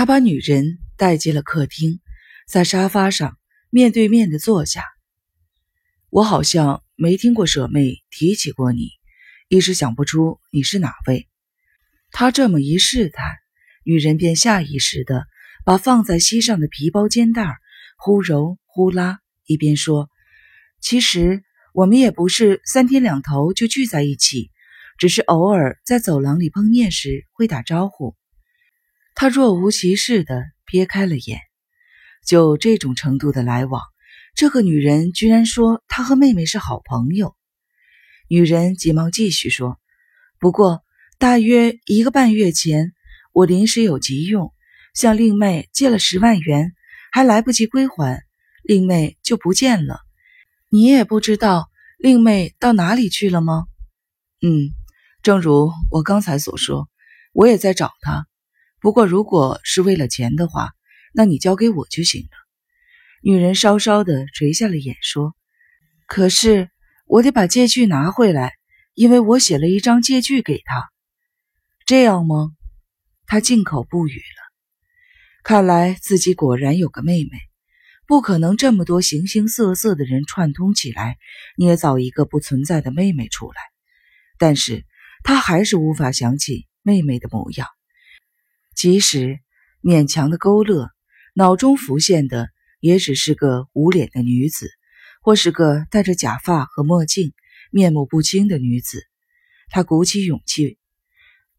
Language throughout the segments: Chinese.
他把女人带进了客厅，在沙发上面对面的坐下。我好像没听过舍妹提起过你，一时想不出你是哪位。他这么一试探，女人便下意识的把放在膝上的皮包肩带忽揉忽拉，一边说：“其实我们也不是三天两头就聚在一起，只是偶尔在走廊里碰面时会打招呼。”他若无其事地瞥开了眼，就这种程度的来往，这个女人居然说她和妹妹是好朋友。女人急忙继续说：“不过大约一个半月前，我临时有急用，向令妹借了十万元，还来不及归还，令妹就不见了。你也不知道令妹到哪里去了吗？”“嗯，正如我刚才所说，我也在找她。”不过，如果是为了钱的话，那你交给我就行了。女人稍稍的垂下了眼，说：“可是我得把借据拿回来，因为我写了一张借据给他。这样吗？”他静口不语了。看来自己果然有个妹妹，不可能这么多形形色色的人串通起来捏造一个不存在的妹妹出来。但是他还是无法想起妹妹的模样。即使勉强的勾勒，脑中浮现的也只是个无脸的女子，或是个戴着假发和墨镜、面目不清的女子。他鼓起勇气：“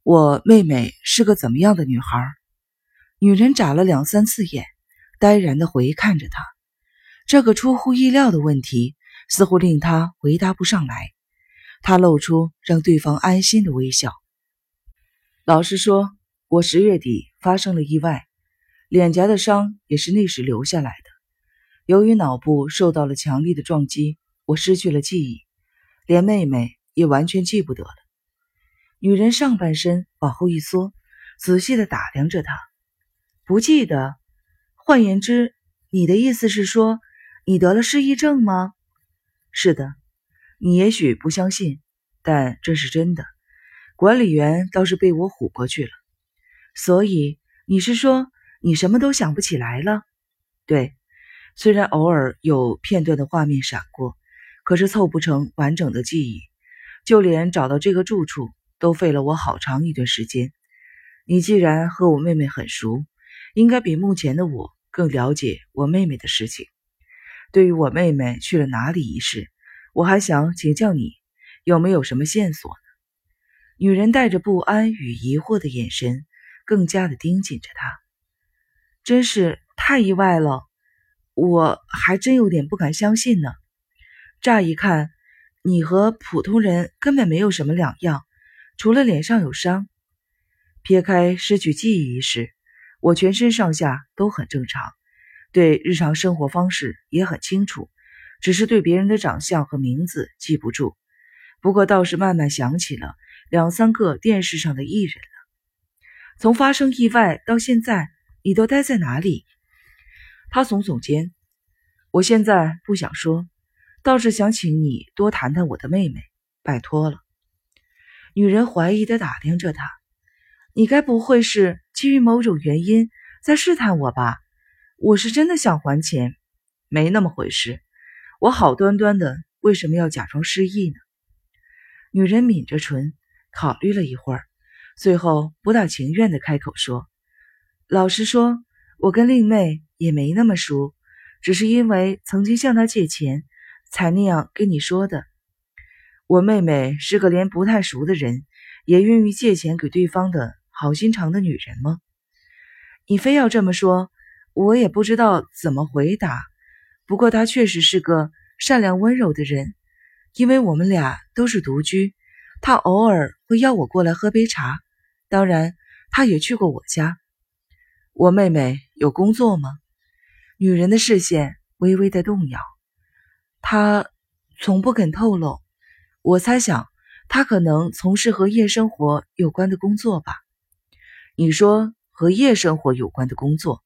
我妹妹是个怎么样的女孩？”女人眨了两三次眼，呆然地回看着他。这个出乎意料的问题似乎令他回答不上来。他露出让对方安心的微笑。老实说。我十月底发生了意外，脸颊的伤也是那时留下来的。由于脑部受到了强力的撞击，我失去了记忆，连妹妹也完全记不得了。女人上半身往后一缩，仔细地打量着他，不记得。换言之，你的意思是说，你得了失忆症吗？是的，你也许不相信，但这是真的。管理员倒是被我唬过去了。所以你是说你什么都想不起来了？对，虽然偶尔有片段的画面闪过，可是凑不成完整的记忆。就连找到这个住处都费了我好长一段时间。你既然和我妹妹很熟，应该比目前的我更了解我妹妹的事情。对于我妹妹去了哪里一事，我还想请教你，有没有什么线索呢？女人带着不安与疑惑的眼神。更加的盯紧着他，真是太意外了，我还真有点不敢相信呢。乍一看，你和普通人根本没有什么两样，除了脸上有伤。撇开失去记忆一事，我全身上下都很正常，对日常生活方式也很清楚，只是对别人的长相和名字记不住。不过倒是慢慢想起了两三个电视上的艺人。从发生意外到现在，你都待在哪里？他耸耸肩。我现在不想说，倒是想请你多谈谈我的妹妹，拜托了。女人怀疑的打量着他，你该不会是基于某种原因在试探我吧？我是真的想还钱，没那么回事。我好端端的，为什么要假装失忆呢？女人抿着唇，考虑了一会儿。最后不大情愿的开口说：“老实说，我跟令妹也没那么熟，只是因为曾经向她借钱，才那样跟你说的。我妹妹是个连不太熟的人也愿意借钱给对方的好心肠的女人吗？你非要这么说，我也不知道怎么回答。不过她确实是个善良温柔的人，因为我们俩都是独居，他偶尔会邀我过来喝杯茶。”当然，他也去过我家。我妹妹有工作吗？女人的视线微微的动摇。她从不肯透露。我猜想，她可能从事和夜生活有关的工作吧。你说和夜生活有关的工作，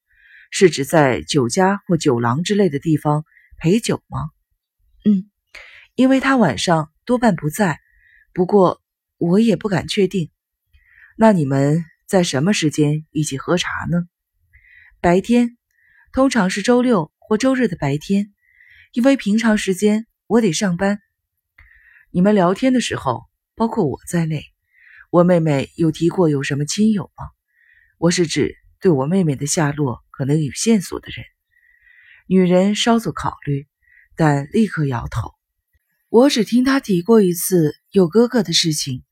是指在酒家或酒廊之类的地方陪酒吗？嗯，因为她晚上多半不在。不过我也不敢确定。那你们在什么时间一起喝茶呢？白天，通常是周六或周日的白天，因为平常时间我得上班。你们聊天的时候，包括我在内，我妹妹有提过有什么亲友吗？我是指对我妹妹的下落可能有线索的人。女人稍作考虑，但立刻摇头。我只听他提过一次有哥哥的事情，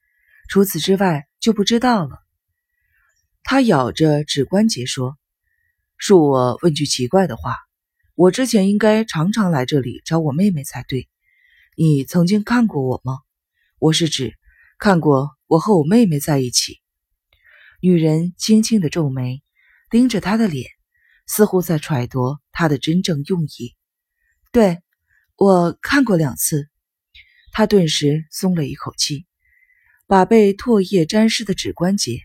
除此之外就不知道了。他咬着指关节说：“恕我问句奇怪的话，我之前应该常常来这里找我妹妹才对。你曾经看过我吗？我是指看过我和我妹妹在一起。”女人轻轻的皱眉，盯着他的脸，似乎在揣度他的真正用意。对，我看过两次。他顿时松了一口气，把被唾液沾湿的指关节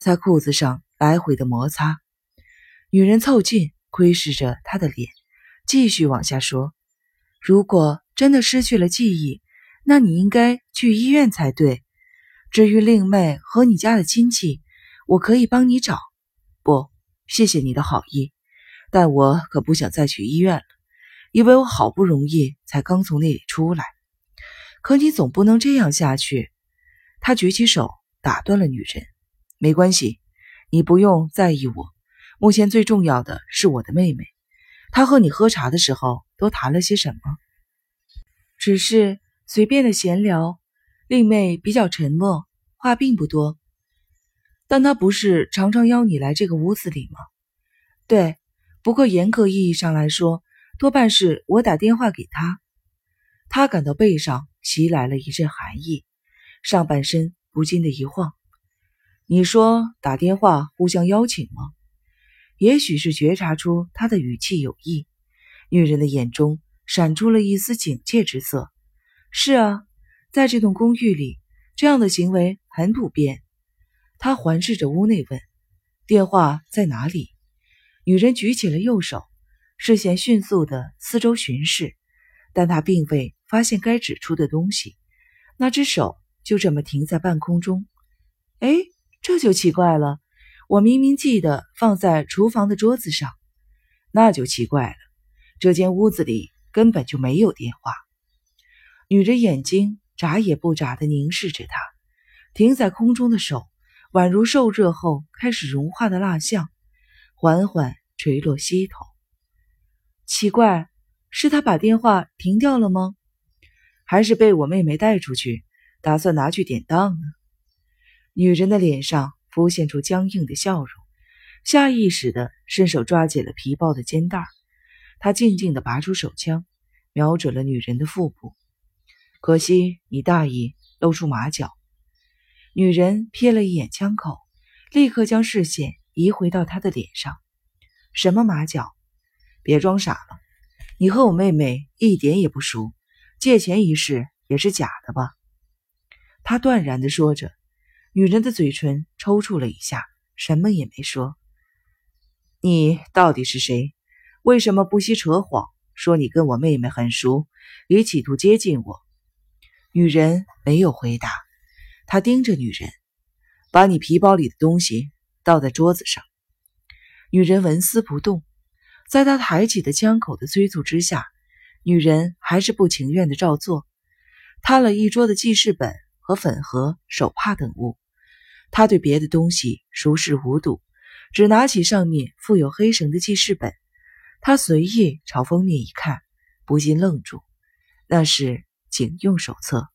在裤子上来回的摩擦。女人凑近，窥视着他的脸，继续往下说：“如果真的失去了记忆，那你应该去医院才对。至于令妹和你家的亲戚，”我可以帮你找，不，谢谢你的好意，但我可不想再去医院了，因为我好不容易才刚从那里出来。可你总不能这样下去。他举起手打断了女人，没关系，你不用在意我。目前最重要的是我的妹妹。她和你喝茶的时候都谈了些什么？只是随便的闲聊。令妹比较沉默，话并不多。但她不是常常邀你来这个屋子里吗？对，不过严格意义上来说，多半是我打电话给她。他感到背上袭来了一阵寒意，上半身不禁的一晃。你说打电话互相邀请吗？也许是觉察出他的语气有意，女人的眼中闪出了一丝警戒之色。是啊，在这栋公寓里，这样的行为很普遍。他环视着屋内，问：“电话在哪里？”女人举起了右手，视线迅速的四周巡视，但她并未发现该指出的东西。那只手就这么停在半空中。哎，这就奇怪了。我明明记得放在厨房的桌子上。那就奇怪了。这间屋子里根本就没有电话。女人眼睛眨也不眨的凝视着他，停在空中的手。宛如受热后开始融化的蜡像，缓缓垂落膝头。奇怪，是他把电话停掉了吗？还是被我妹妹带出去，打算拿去典当呢？女人的脸上浮现出僵硬的笑容，下意识地伸手抓紧了皮包的肩带。她静静地拔出手枪，瞄准了女人的腹部。可惜你大意，露出马脚。女人瞥了一眼枪口，立刻将视线移回到他的脸上。什么马脚？别装傻了，你和我妹妹一点也不熟，借钱一事也是假的吧？他断然地说着。女人的嘴唇抽搐了一下，什么也没说。你到底是谁？为什么不惜扯谎，说你跟我妹妹很熟，也企图接近我？女人没有回答。他盯着女人，把你皮包里的东西倒在桌子上。女人纹丝不动，在他抬起的枪口的催促之下，女人还是不情愿的照做，摊了一桌的记事本和粉盒、手帕等物。她对别的东西熟视无睹，只拿起上面附有黑绳的记事本。他随意朝封面一看，不禁愣住，那是警用手册。